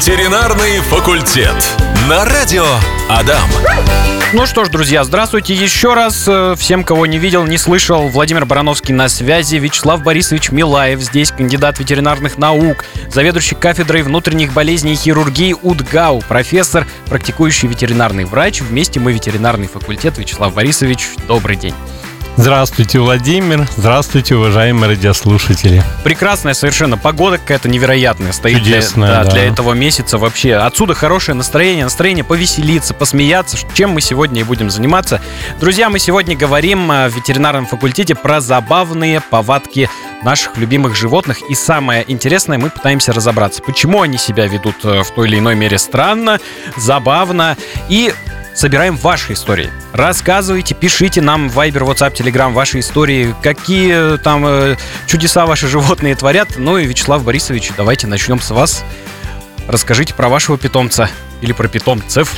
Ветеринарный факультет. На радио Адам. Ну что ж, друзья, здравствуйте еще раз. Э, Всем, кого не видел, не слышал, Владимир Барановский на связи, Вячеслав Борисович Милаев здесь, кандидат ветеринарных наук, заведующий кафедрой внутренних болезней и хирургии УДГАУ, профессор, практикующий ветеринарный врач. Вместе мы ветеринарный факультет. Вячеслав Борисович, добрый день. Здравствуйте, Владимир. Здравствуйте, уважаемые радиослушатели. Прекрасная совершенно погода какая-то невероятная стоит для, Чудесная, да, да. для этого месяца вообще. Отсюда хорошее настроение, настроение повеселиться, посмеяться, чем мы сегодня и будем заниматься. Друзья, мы сегодня говорим э, в ветеринарном факультете про забавные повадки наших любимых животных. И самое интересное, мы пытаемся разобраться, почему они себя ведут э, в той или иной мере странно, забавно и собираем ваши истории. Рассказывайте, пишите нам в Viber, WhatsApp, Telegram ваши истории, какие э, там э, чудеса ваши животные творят. Ну и Вячеслав Борисович, давайте начнем с вас. Расскажите про вашего питомца или про питомцев.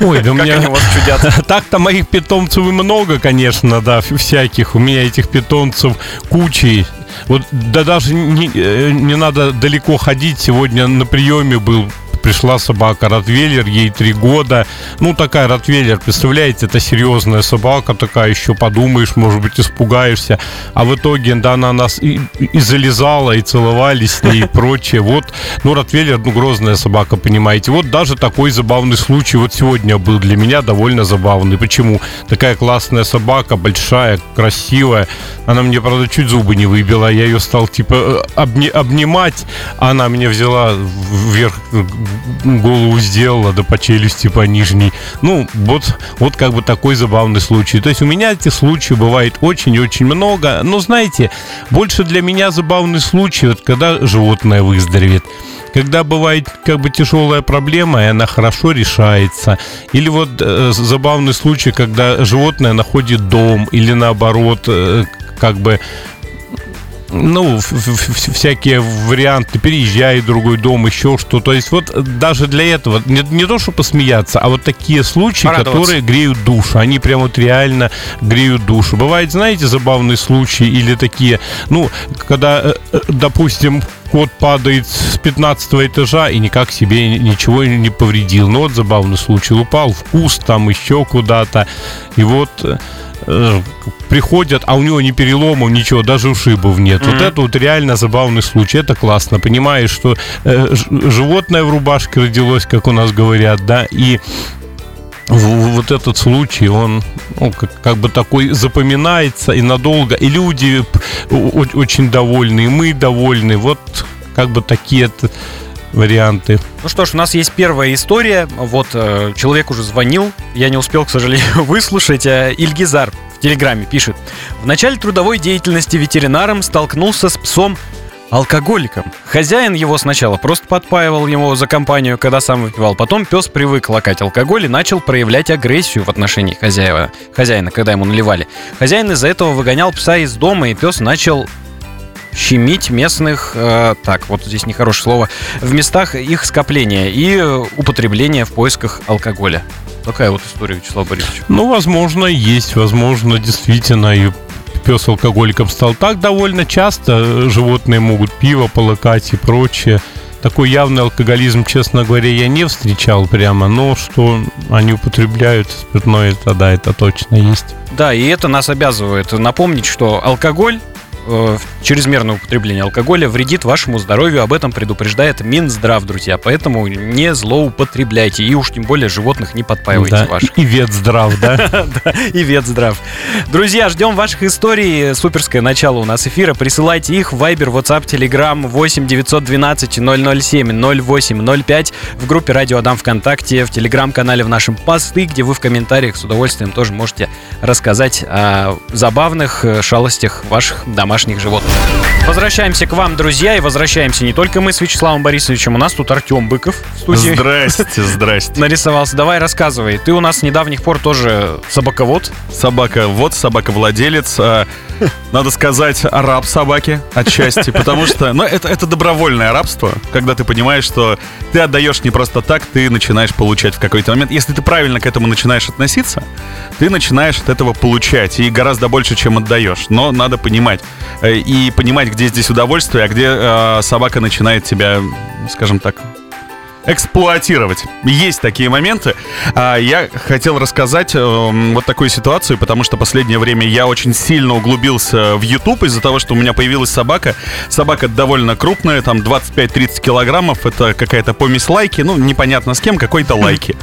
Ой, да у меня... они вас чудят. Так-то моих питомцев и много, конечно, да, всяких. У меня этих питомцев кучи. Вот да даже не, э, не надо далеко ходить. Сегодня на приеме был пришла собака Ротвейлер, ей три года. Ну, такая Ротвейлер, представляете, это серьезная собака такая, еще подумаешь, может быть, испугаешься. А в итоге, да, она нас и, и залезала, и целовались с ней и прочее. Вот, ну, Ротвейлер, ну, грозная собака, понимаете. Вот даже такой забавный случай вот сегодня был для меня довольно забавный. Почему? Такая классная собака, большая, красивая. Она мне, правда, чуть зубы не выбила. Я ее стал, типа, обни- обнимать. Она меня взяла вверх, голову сделала, да по челюсти по нижней. Ну, вот, вот как бы такой забавный случай. То есть у меня этих случаев бывает очень и очень много. Но, знаете, больше для меня забавный случай, вот когда животное выздоровеет когда бывает как бы тяжелая проблема, и она хорошо решается. Или вот э, забавный случай, когда животное находит дом, или наоборот, э, как бы ну, всякие варианты, переезжай в другой дом, еще что. То есть вот даже для этого, не, не то, что посмеяться, а вот такие случаи, которые греют душу. Они прям вот реально греют душу. Бывает, знаете, забавные случаи или такие, ну, когда, э, э, допустим, кот падает с 15 этажа и никак себе ничего не повредил. Ну, вот забавный случай. Упал в куст, там еще куда-то. И вот э, приходят, а у него ни переломов, ничего, даже ушибов нет. Вот это вот реально забавный случай. Это классно. Понимаешь, что э, животное в рубашке родилось, как у нас говорят, да, и вот этот случай, он ну, как, как бы такой запоминается и надолго. И люди очень довольны, и мы довольны. Вот как бы такие т- варианты. Ну что ж, у нас есть первая история. Вот э, человек уже звонил. Я не успел, к сожалению, выслушать. Э, Ильгизар в Телеграме пишет. В начале трудовой деятельности ветеринаром столкнулся с псом алкоголиком. Хозяин его сначала просто подпаивал его за компанию, когда сам выпивал. Потом пес привык лакать алкоголь и начал проявлять агрессию в отношении хозяева, хозяина, когда ему наливали. Хозяин из-за этого выгонял пса из дома, и пес начал щемить местных, э, так, вот здесь нехорошее слово, в местах их скопления и э, употребления в поисках алкоголя. Такая вот история, Вячеслав Борисович. Ну, возможно, есть, возможно, действительно, и пес алкоголиком стал. Так довольно часто э, животные могут пиво полакать и прочее. Такой явный алкоголизм, честно говоря, я не встречал прямо, но что они употребляют спиртное, это да, это точно есть. Да, и это нас обязывает напомнить, что алкоголь э, чрезмерное употребление алкоголя вредит вашему здоровью. Об этом предупреждает Минздрав, друзья. Поэтому не злоупотребляйте. И уж тем более животных не подпаивайте Да, ваших. И вет здрав, да? Да, и ветздрав. Друзья, ждем ваших историй. Суперское начало у нас эфира. Присылайте их в Viber, WhatsApp, Telegram 8 912 007 0805 в группе Радио Адам ВКонтакте, в Телеграм-канале в нашем посты, где вы в комментариях с удовольствием тоже можете рассказать о забавных э, шалостях ваших домашних животных. Возвращаемся к вам, друзья, и возвращаемся не только мы с Вячеславом Борисовичем. У нас тут Артем Быков в студии Здрасте, здрасте. нарисовался. Давай рассказывай. Ты у нас с недавних пор тоже собаковод. Собака, вот собака-владелец. а, Надо сказать, раб собаки отчасти, потому что, ну, это, это добровольное рабство, когда ты понимаешь, что ты отдаешь не просто так, ты начинаешь получать в какой-то момент. Если ты правильно к этому начинаешь относиться, ты начинаешь от этого получать, и гораздо больше, чем отдаешь. Но надо понимать, и понимать, где здесь удовольствие, а где э, собака начинает тебя, скажем так, эксплуатировать. Есть такие моменты. А, Я хотел рассказать э, вот такую ситуацию, потому что последнее время я очень сильно углубился в YouTube из-за того, что у меня появилась собака. Собака довольно крупная, там 25-30 килограммов. Это какая-то помесь лайки, ну, непонятно с кем, какой-то лайки.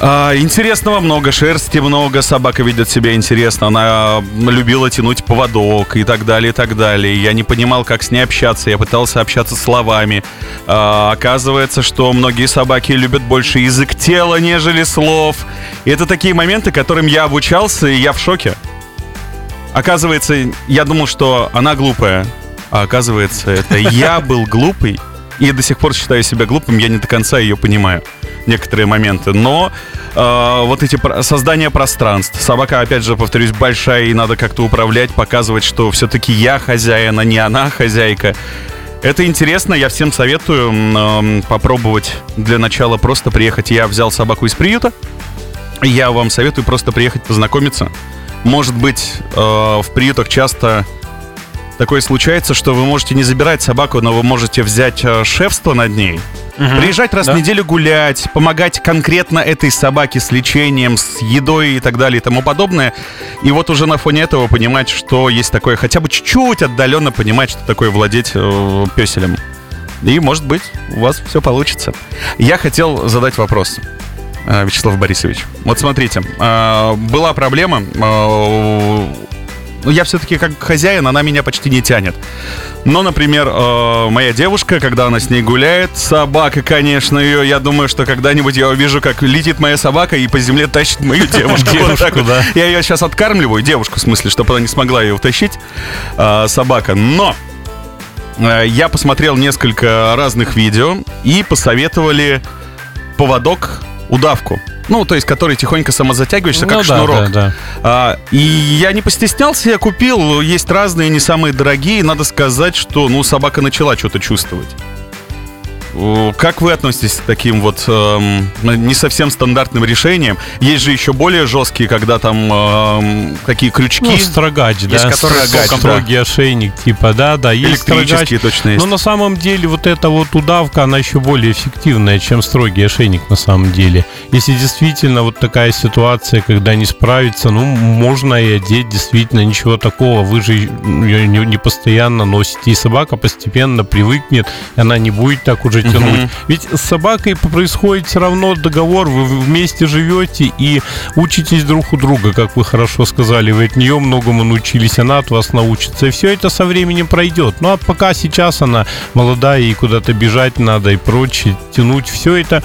А, интересного много, шерсти много, собака ведет себя интересно, она любила тянуть поводок и так далее, и так далее. Я не понимал, как с ней общаться, я пытался общаться словами. А, оказывается, что многие собаки любят больше язык тела, нежели слов. И это такие моменты, которым я обучался, и я в шоке. Оказывается, я думал, что она глупая, а оказывается, это я был глупый, и до сих пор считаю себя глупым, я не до конца ее понимаю некоторые моменты. Но э, вот эти про- создание пространств. Собака, опять же, повторюсь, большая, и надо как-то управлять, показывать, что все-таки я хозяин, а не она хозяйка. Это интересно, я всем советую э, попробовать для начала просто приехать. Я взял собаку из приюта. Я вам советую просто приехать познакомиться. Может быть, э, в приютах часто такое случается, что вы можете не забирать собаку, но вы можете взять э, шефство над ней. Приезжать раз Да. в неделю гулять, помогать конкретно этой собаке с лечением, с едой и так далее и тому подобное. И вот уже на фоне этого понимать, что есть такое, хотя бы чуть-чуть отдаленно понимать, что такое владеть э, песелем. И, может быть, у вас все получится. Я хотел задать вопрос. э, Вячеслав Борисович. Вот смотрите, э, была проблема. Ну, я все-таки как хозяин, она меня почти не тянет. Но, например, э, моя девушка, когда она с ней гуляет, собака, конечно, ее, я думаю, что когда-нибудь я увижу, как летит моя собака и по земле тащит мою девушку. Вот. да. Я ее сейчас откармливаю, девушку, в смысле, чтобы она не смогла ее утащить, э, собака. Но э, я посмотрел несколько разных видео и посоветовали поводок удавку. Ну, то есть, который тихонько самозатягиваешься, Ну как да, шнурок. да, да. А, и я не постеснялся, я купил. Есть разные, не самые дорогие. Надо сказать, что ну собака начала что-то чувствовать. Как вы относитесь к таким вот эм, не совсем стандартным решениям? Есть же еще более жесткие, когда там эм, такие крючки. Ну, строгач, да, которые строгач, током, строгий ошейник, типа, да, да, есть строгач. точно есть. Но на самом деле вот эта вот удавка, она еще более эффективная, чем строгий ошейник на самом деле. Если действительно вот такая ситуация, когда не справится, ну, можно и одеть, действительно, ничего такого. Вы же ее не, постоянно носите, и собака постепенно привыкнет, и она не будет так уже тянуть. Ведь с собакой происходит все равно договор, вы вместе живете и учитесь друг у друга, как вы хорошо сказали, вы от нее многому научились, она от вас научится, и все это со временем пройдет. Ну а пока сейчас она молодая, и куда-то бежать надо и прочее, тянуть, все это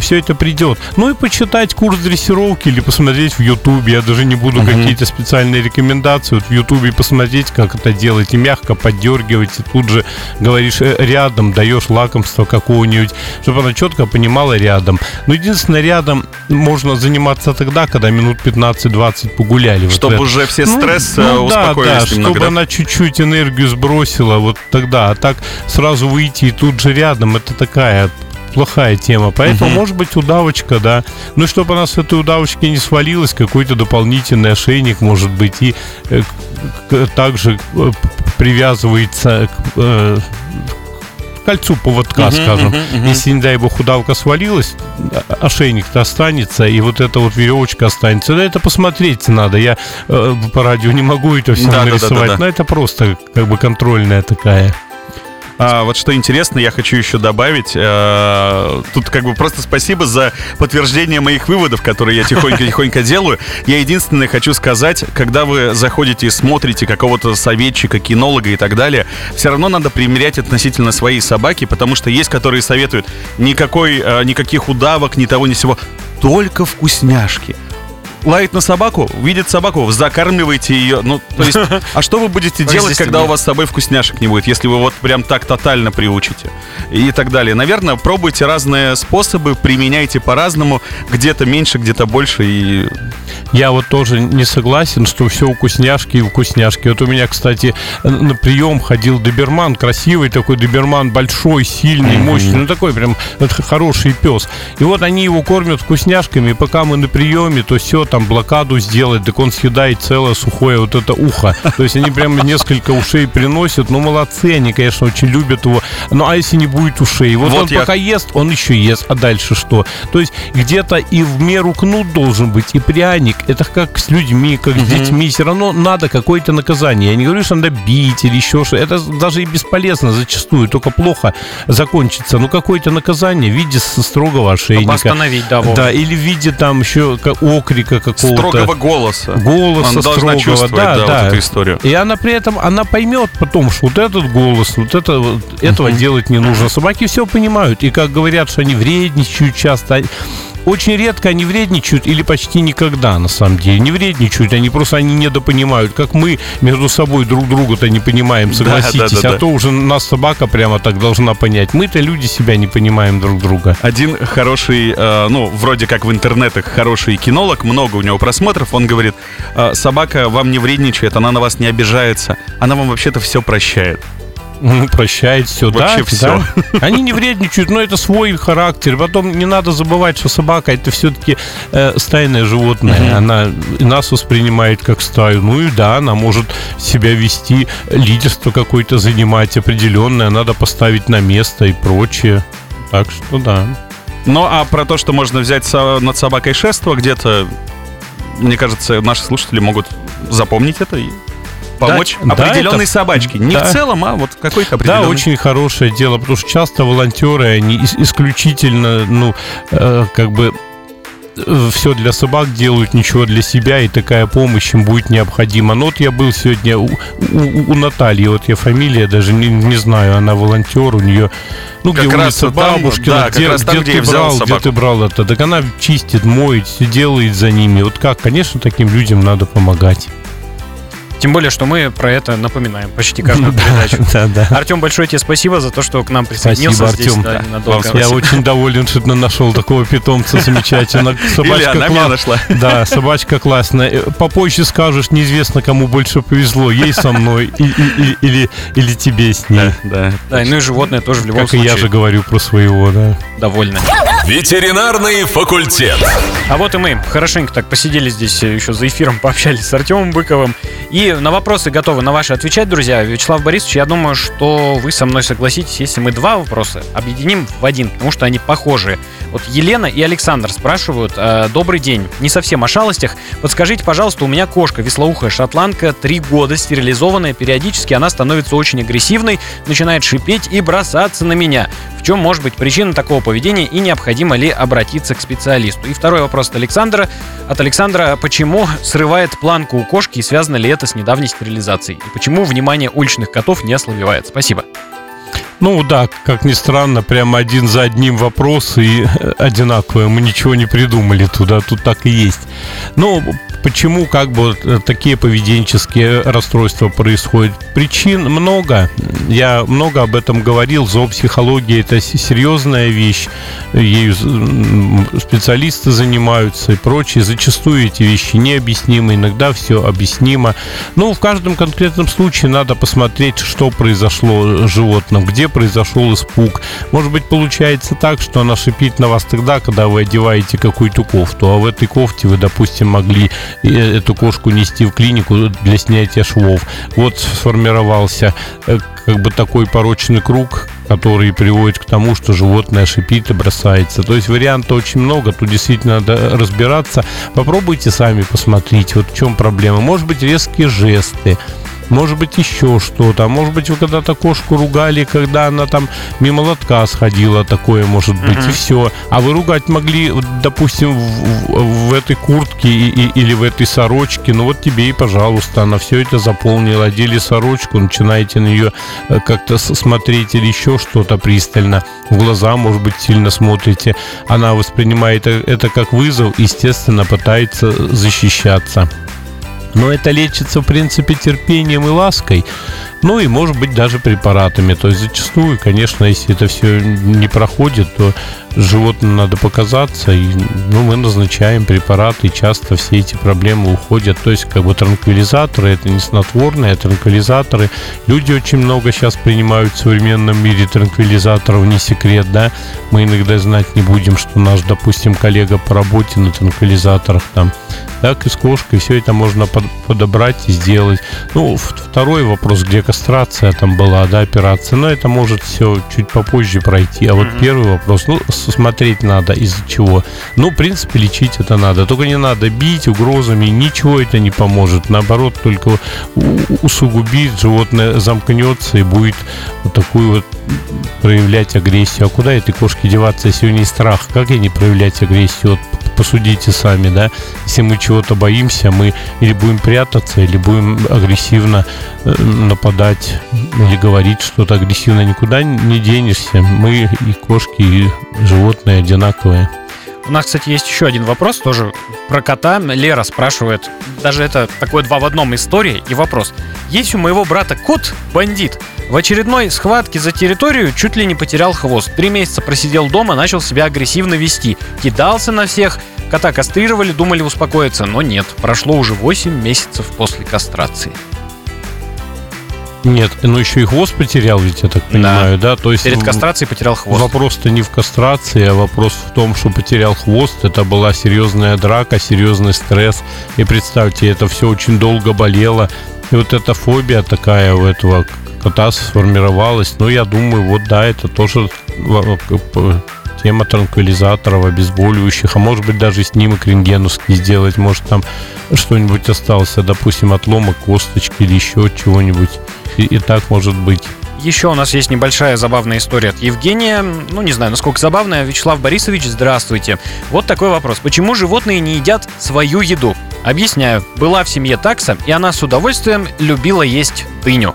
все это придет. Ну и почитать курс дрессировки или посмотреть в Ютубе. Я даже не буду какие-то специальные рекомендации. Вот в Ютубе посмотреть, как это делать, и мягко поддергивать, и тут же говоришь э, рядом, даешь лакомство какого-нибудь, чтобы она четко понимала рядом. Но единственное, рядом можно заниматься тогда, когда минут 15-20 погуляли. Вот чтобы это. уже все Ну, стресс ну э, да, успокоились да, немного. чтобы да? она чуть-чуть энергию сбросила, вот тогда. А так сразу выйти и тут же рядом, это такая плохая тема. Поэтому, может быть, удавочка, да. Ну, чтобы она с этой удавочки не свалилась, какой-то дополнительный ошейник, может быть, и э, к- также э, привязывается к э, к кольцу поводка, скажем. Если, не дай бог, удавка свалилась, а- ошейник-то останется, и вот эта вот веревочка останется. Да это посмотреть надо. Я э, по радио не могу это все Да, да, да, нарисовать, да, да. но это просто как бы контрольная такая. А, вот что интересно, я хочу еще добавить. э, тут как бы просто спасибо за подтверждение моих выводов, которые я тихонько-тихонько делаю. Я единственное хочу сказать, когда вы заходите и смотрите какого-то советчика, кинолога и так далее, все равно надо примерять относительно своей собаки, потому что есть, которые советуют никакой, э, никаких удавок, ни того, ни сего, только вкусняшки. Лает на собаку, видит собаку, закармливаете ее. Ну, то есть, а что вы будете делать, когда у вас с собой вкусняшек не будет, если вы вот прям так тотально приучите? И так далее. Наверное, пробуйте разные способы, применяйте по-разному, где-то меньше, где-то больше. И Я вот тоже не согласен, что все вкусняшки и вкусняшки. Вот у меня, кстати, на прием ходил доберман, красивый такой доберман, большой, сильный, мощный, ну такой прям хороший пес. И вот они его кормят вкусняшками, и пока мы на приеме, то все там блокаду сделать, так он съедает целое сухое вот это ухо. То есть они прям несколько ушей приносят. Ну, молодцы, они, конечно, очень любят его. Ну, а если не будет ушей? Вот, Вот он я- пока ест, он еще ест, а дальше что? То есть где-то и в меру кнут должен быть, и пряник. Это как с людьми, как с детьми. Все равно надо какое-то наказание. Я не говорю, что надо бить или еще что. Это даже и бесполезно зачастую, только плохо закончится. Ну, какое-то наказание в виде строгого ошейника. Остановить, да. Да, или в виде там еще ка- окрика какого-то. Строгого голоса. Голоса Она должна строгого, чувствовать, да, да, да. вот эту историю. И она при этом, она поймет потом, что вот этот голос, вот это, вот этого делать не нужно. Собаки все понимают. И как говорят, что они вредничают часто, они- очень редко они вредничают или почти никогда, на самом деле. Не вредничают, они просто они недопонимают. Как мы между собой друг друга-то не понимаем, Да, согласитесь. да, да, а да. то уже нас собака прямо так должна понять. Мы-то люди себя не понимаем друг друга. Один хороший, э, ну, вроде как в интернетах хороший кинолог, много у него просмотров, он говорит, «Э, собака вам не вредничает, она на вас не обижается, она вам вообще-то все прощает. Прощает все, да, Вообще всё. да. Они не вредничают, но это свой характер. Потом не надо забывать, что собака это все-таки стайное животное. Она и нас воспринимает как стаю. Ну и да, она может себя вести, лидерство какое-то занимать определенное, надо поставить на место и прочее. Так что да. Ну, а про то, что можно взять над собакой шество, где-то, мне кажется, наши слушатели могут запомнить это и помочь да, определенной это- собачке. Не да. в целом, а вот какой-то Да, определенной. очень хорошее дело, потому что часто волонтеры, они ис- исключительно, ну, э, как бы все для собак делают, ничего для себя, и такая помощь им будет необходима. Но вот я был сегодня у, у- у Натальи, вот я фамилия даже не, не знаю, она волонтер, у нее, ну, Как где раз улица Бабушкина, да, где, раз там, где где ты брал, где собаку. ты брал это, так она чистит, моет, все делает за ними. Вот как, конечно, таким людям надо помогать. Тем более, что мы про это напоминаем почти каждую передачу. Да, да. Артем, большое тебе спасибо за то, что к нам присоединился Спасибо, здесь Артем. Я очень доволен, что ты нашел такого питомца замечательного. Или Собачка она меня нашла. Да, собачка классная. Э, Попозже скажешь, неизвестно, кому больше повезло, ей со мной или, или тебе с ней. Да, да. Да, ну и животное тоже в любом Как и я же случае говорю про своего, да. довольны. Ветеринарный факультет. А вот и мы хорошенько так посидели здесь э, еще за эфиром, пообщались с Артемом Быковым. И на вопросы готовы на ваши отвечать, друзья. Вячеслав Борисович, я думаю, что вы со мной согласитесь, если мы два вопроса объединим в один, потому что они похожие. Вот Елена и Александр спрашивают. э, Добрый день. Не совсем о шалостях. Подскажите, пожалуйста, у меня кошка, веслоухая шотландка, три года, стерилизованная. Периодически она становится очень агрессивной, начинает шипеть и бросаться на меня. В чем может быть причина такого поведения и необходимо ли обратиться к специалисту? И второй вопрос от Александра. От Александра, почему срывает планку у кошки и связано ли это с недавней стерилизацией? И почему внимание уличных котов не ослабевает? Спасибо. Ну да, как ни странно, прямо один за одним вопрос и э, одинаковые. Мы ничего не придумали туда, тут так и есть. Ну, почему как бы э, такие поведенческие расстройства происходят? Причин много. Я много об этом говорил. Зоопсихология это серьезная вещь. Ею специалисты занимаются и прочее. Зачастую эти вещи необъяснимы, иногда все объяснимо. Ну, в каждом конкретном случае надо посмотреть, что произошло с животным, где произошел испуг. Может быть, получается так, что она шипит на вас тогда, когда вы одеваете какую-то кофту, а в этой кофте вы, допустим, могли э, эту кошку нести в клинику для снятия швов. Вот сформировался э, как бы такой порочный круг, который приводит к тому, что животное шипит и бросается. То есть вариантов очень много, тут действительно надо разбираться. Попробуйте сами посмотреть, вот в чем проблема. Может быть, резкие жесты, может быть, еще что-то. Может быть, вы когда-то кошку ругали, когда она там мимо лотка сходила, такое может быть, и все. А вы ругать могли, допустим, в, в- в этой куртке и- и- или в этой сорочке. Ну вот тебе и, пожалуйста, она все это заполнила. Одели сорочку, начинаете на нее э, как-то смотреть или еще что-то пристально. В глаза, может быть, сильно смотрите. Она воспринимает э- это как вызов, естественно, пытается защищаться. Но это лечится, в принципе, терпением и лаской. Ну и, может быть, даже препаратами. То есть зачастую, конечно, если это все не проходит, то животным надо показаться, и ну, мы назначаем препараты, и часто все эти проблемы уходят. То есть, как бы транквилизаторы, это не снотворные, а транквилизаторы. Люди очень много сейчас принимают в современном мире транквилизаторов, не секрет, да. Мы иногда знать не будем, что наш, допустим, коллега по работе на транквилизаторах там так и с кошкой все это можно под, подобрать и сделать. Ну, второй вопрос, где кастрация там была, да, операция, но это может все чуть попозже пройти. А вот mm-hmm. первый вопрос, ну, смотреть надо из-за чего. Ну, в принципе, лечить это надо. Только не надо бить угрозами, ничего это не поможет. Наоборот, только усугубит, животное замкнется и будет вот такую вот проявлять агрессию. А куда этой кошке деваться, если у нее страх? Как ей не проявлять агрессию? Вот посудите сами, да, если мы чего-то боимся, мы или будем прятаться, или будем агрессивно э, нападать, или говорить что-то агрессивно, никуда не денешься. Мы и кошки, и животные одинаковые. У нас, кстати, есть еще один вопрос, тоже про кота. Лера спрашивает, даже это такое два в одном история и вопрос. Есть у моего брата кот бандит. В очередной схватке за территорию чуть ли не потерял хвост. Три месяца просидел дома, начал себя агрессивно вести. Кидался на всех. Кота кастрировали, думали успокоиться, но нет. Прошло уже 8 месяцев после кастрации. Нет, ну еще и хвост потерял, ведь я так понимаю, да? да? То есть Перед кастрацией потерял хвост. Вопрос-то не в кастрации, а вопрос в том, что потерял хвост. Это была серьезная драка, серьезный стресс. И представьте, это все очень долго болело. И вот эта фобия такая у этого кота сформировалась. Ну, я думаю, вот да, это тоже тема транквилизаторов, обезболивающих, а может быть даже снимок рентгеновский сделать, может там что-нибудь осталось, допустим, отломок косточки или еще чего-нибудь. И, и так может быть. Еще у нас есть небольшая забавная история от Евгения. Ну, не знаю, насколько забавная. Вячеслав Борисович, здравствуйте. Вот такой вопрос. Почему животные не едят свою еду? Объясняю. Была в семье такса, и она с удовольствием любила есть дыню.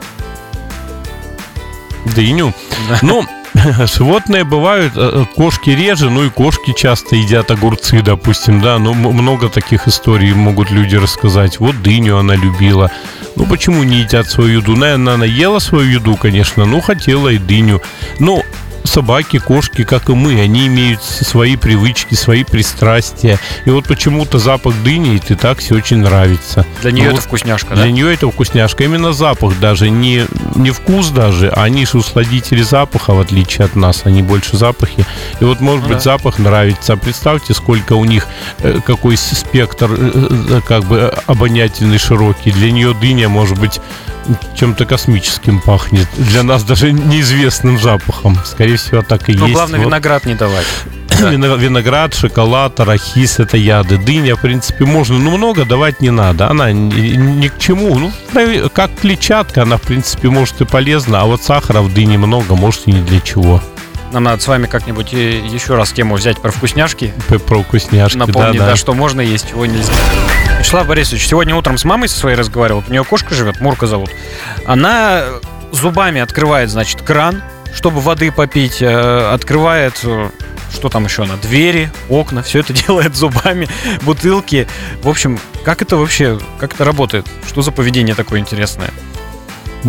Дыню? Да. Ну, животные бывают, э, кошки реже, ну и кошки часто едят огурцы, допустим, да, ну много таких историй могут люди рассказать. Вот дыню она любила. Ну почему не едят свою еду? Наверное, она ела свою еду, конечно, но хотела и дыню. Ну, собаки, кошки, как и мы, они имеют свои привычки, свои пристрастия. И вот почему-то запах дыни и ты такси очень нравится. Для нее ну, это вкусняшка, для да? Для нее это вкусняшка. Именно запах даже, не, не вкус даже, а они же усладители запаха, в отличие от нас, они больше запахи. И вот, может ну, быть, да. запах нравится. Представьте, сколько у них, э, какой спектр э, э, как бы обонятельный, широкий. Для нее дыня, может быть, чем-то космическим пахнет. Для нас даже неизвестным запахом. Скорее всего, так и Но есть. главное, вот. виноград не давать. Виноград, шоколад, арахис – это яды. Дыня, в принципе, можно, но много давать не надо. Она ни, ни к чему. Ну, как клетчатка, она, в принципе, может и полезна. А вот сахара в дыне много, может и ни для чего. Нам надо с вами как-нибудь еще раз тему взять про вкусняшки. Про вкусняшки, Напомнить, да, да. да, что можно есть, чего нельзя. Вячеслав Борисович, сегодня утром с мамой со своей разговаривал. У нее кошка живет, Мурка зовут. Она зубами открывает, значит, кран, чтобы воды попить, э, открывает э, что там еще она, двери, окна, все это делает зубами, бутылки. В общем, как это вообще, как это работает? Что за поведение такое интересное?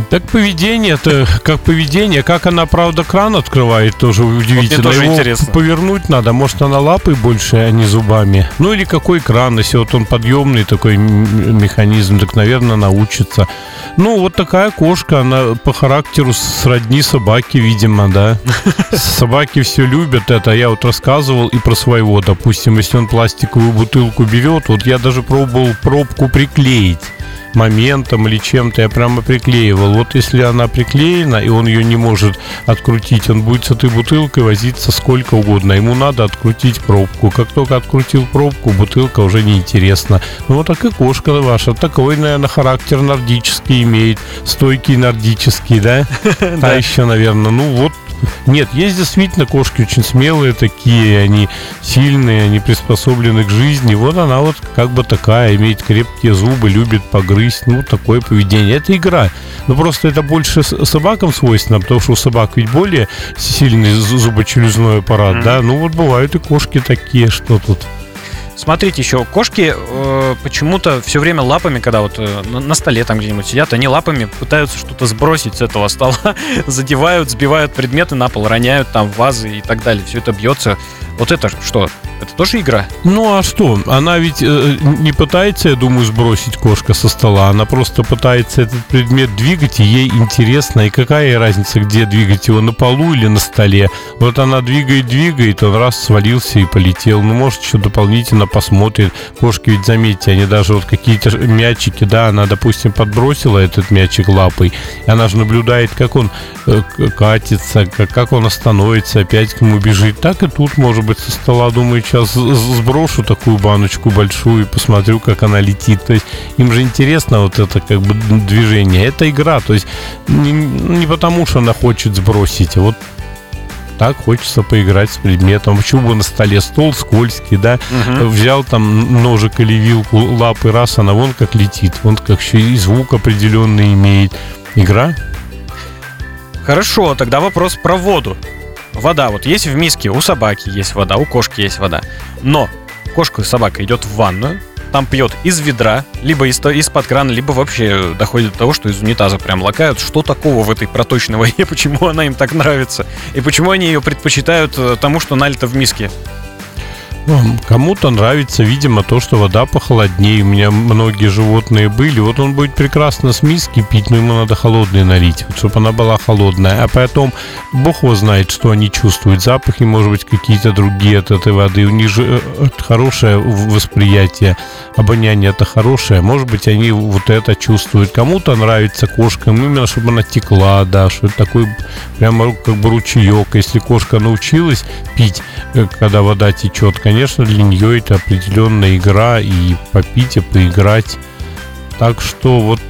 Так поведение это как поведение, как она, правда, кран открывает, тоже удивительно. Вот тоже Его интересно. повернуть надо, может, она лапой больше, а не зубами. Ну или какой кран, если вот он подъемный такой механизм, так, наверное, научится. Ну, вот такая кошка, она по характеру сродни собаки, видимо, да. Собаки все любят это. Я вот рассказывал и про своего, допустим, если он пластиковую бутылку берет, вот я даже пробовал пробку приклеить моментом или чем-то, я прямо приклеивал. Вот если она приклеена, и он ее не может открутить, он будет с этой бутылкой возиться сколько угодно. Ему надо открутить пробку. Как только открутил пробку, бутылка уже неинтересна. Ну вот так и кошка ваша. Такой, наверное, характер нордический имеет. Стойкий нордический, да? А еще, наверное, ну вот нет, есть действительно кошки очень смелые такие, они сильные, они приспособлены к жизни. Вот она вот как бы такая, имеет крепкие зубы, любит погрызть, ну, такое поведение. Это игра. Но просто это больше собакам свойственно, потому что у собак ведь более сильный зубочелюзной аппарат, mm-hmm. да? Ну, вот бывают и кошки такие, что тут. Смотрите еще, кошки э, почему-то все время лапами, когда вот э, на, столе там где-нибудь сидят, они лапами пытаются что-то сбросить с этого стола, задевают, сбивают предметы на пол, роняют там вазы и так далее. Все это бьется. Вот это что? Это тоже игра? Ну а что? Она ведь э, не пытается, я думаю, сбросить кошка со стола. Она просто пытается этот предмет двигать, и ей интересно. И какая разница, где двигать его, на полу или на столе? Вот она двигает, двигает, он раз свалился и полетел. Ну, может, еще дополнительно посмотрит. Кошки ведь, заметьте, они даже вот какие-то мячики, да, она, допустим, подбросила этот мячик лапой, и она же наблюдает, как он э, катится, как, как он остановится, опять к нему бежит. Так и тут, может быть, со стола, думаю, сейчас сброшу такую баночку большую и посмотрю, как она летит. То есть им же интересно вот это как бы движение. Это игра, то есть не, не потому, что она хочет сбросить, а вот так хочется поиграть с предметом. Почему бы на столе стол скользкий, да? Угу. Взял там ножик или вилку, лапы, раз, она вон как летит. Вон как еще и звук определенный имеет. Игра. Хорошо, тогда вопрос про воду. Вода, вот есть в миске, у собаки есть вода, у кошки есть вода. Но кошка и собака идет в ванную, там пьет из ведра, либо из, из-под крана, либо вообще доходит до того, что из унитаза прям лакают. Что такого в этой проточной воде, почему она им так нравится? И почему они ее предпочитают э, тому, что налито в миске? Кому-то нравится, видимо, то, что вода похолоднее. У меня многие животные были. Вот он будет прекрасно с миски пить, но ему надо холодной налить, вот, чтобы она была холодная. А потом Бог его знает, что они чувствуют. Запахи, может быть, какие-то другие от этой воды. У них же э, хорошее восприятие. Обоняние это хорошее. Может быть, они вот это чувствуют. Кому-то нравится кошкам именно, чтобы она текла, да, что это такой прямо как бы ручеек. Если кошка научилась пить, э, когда вода течет, конечно, для нее это определенная игра и попить, и поиграть. Так что вот,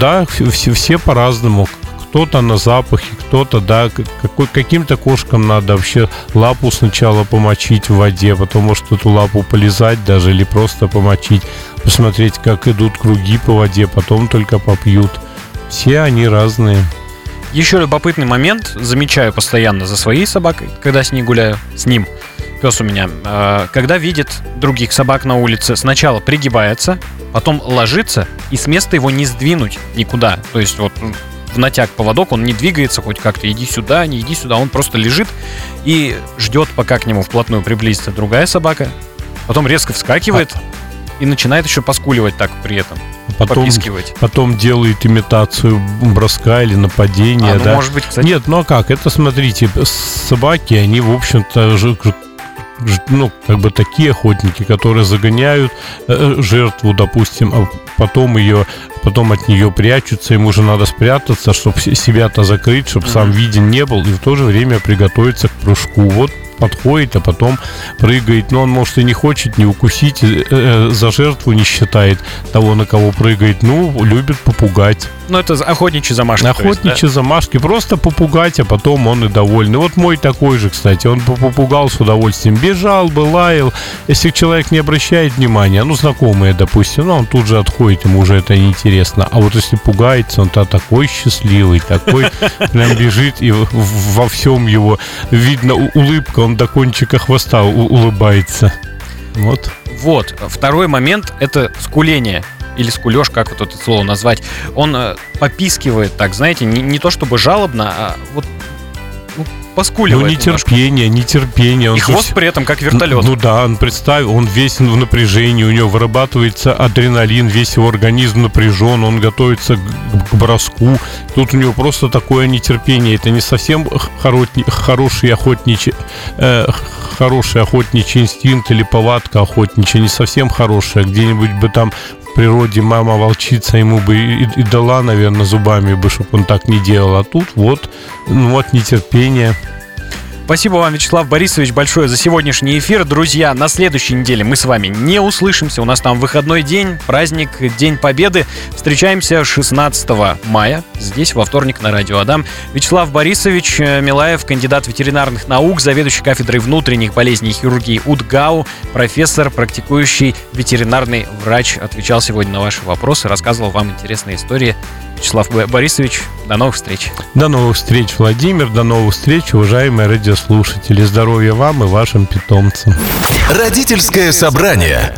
да, все, все по-разному. Кто-то на запахе, кто-то, да, какой, каким-то кошкам надо вообще лапу сначала помочить в воде, потом может эту лапу полезать даже или просто помочить, посмотреть, как идут круги по воде, потом только попьют. Все они разные. Еще любопытный момент, замечаю постоянно за своей собакой, когда с ней гуляю, с ним – пес у меня, э, когда видит других собак на улице, сначала пригибается, потом ложится, и с места его не сдвинуть никуда. То есть вот в натяг поводок, он не двигается хоть как-то, иди сюда, не иди сюда, он просто лежит и ждет, пока к нему вплотную приблизится другая собака, потом резко вскакивает а... и начинает еще поскуливать так при этом. Потом, попискивать. потом делает имитацию броска или нападения, а, ну, да? Может быть, кстати. Нет, ну а как? Это смотрите, собаки, они, в общем-то, ну, как бы такие охотники, которые загоняют э, жертву, допустим, а потом ее, потом от нее прячутся, ему уже надо спрятаться, чтобы себя-то закрыть, чтобы сам виден не был, и в то же время приготовиться к прыжку. Вот подходит, а потом прыгает. Но он, может, и не хочет не укусить, э, э, за жертву не считает того, на кого прыгает. Ну, любит попугать. Ну, это охотничьи замашки. Охотничьи есть, да? замашки. Просто попугать, а потом он и довольный. Вот мой такой же, кстати. Он попугал с удовольствием. Бежал бы, лаял. Если человек не обращает внимания, ну, знакомые, допустим, ну, он тут же отходит, ему уже это неинтересно. А вот если пугается, он-то такой счастливый, такой прям бежит, и во всем его видно улыбка, он до кончика хвоста улыбается. Вот. Вот. Второй момент — это скуление или скулеж, как вот это слово назвать, он э, попискивает так, знаете, не, не то чтобы жалобно, а вот поскуливает. Ну, нетерпение, нетерпение. Он И хвост при этом как вертолет. Ну, ну да, он представь, он весь в напряжении, у него вырабатывается адреналин, весь его организм напряжен, он готовится к, к броску. Тут у него просто такое нетерпение. Это не совсем хоротни, хороший охотничий, э, хороший охотничий инстинкт или повадка охотничья, не совсем хорошая. Где-нибудь бы там природе мама волчица ему бы и, и дала, наверное, зубами бы, чтобы он так не делал. А тут вот, ну вот нетерпение. Спасибо вам, Вячеслав Борисович, большое за сегодняшний эфир. Друзья, на следующей неделе мы с вами не услышимся. У нас там выходной день, праздник, День Победы. Встречаемся 16 мая здесь, во вторник на Радио Адам. Вячеслав Борисович э, Милаев, кандидат ветеринарных наук, заведующий кафедрой внутренних болезней и хирургии УДГАУ, профессор, практикующий ветеринарный врач, отвечал сегодня на ваши вопросы, рассказывал вам интересные истории Вячеслав Борисович. До новых встреч. До новых встреч, Владимир. До новых встреч, уважаемые радиослушатели. Здоровья вам и вашим питомцам. Родительское собрание.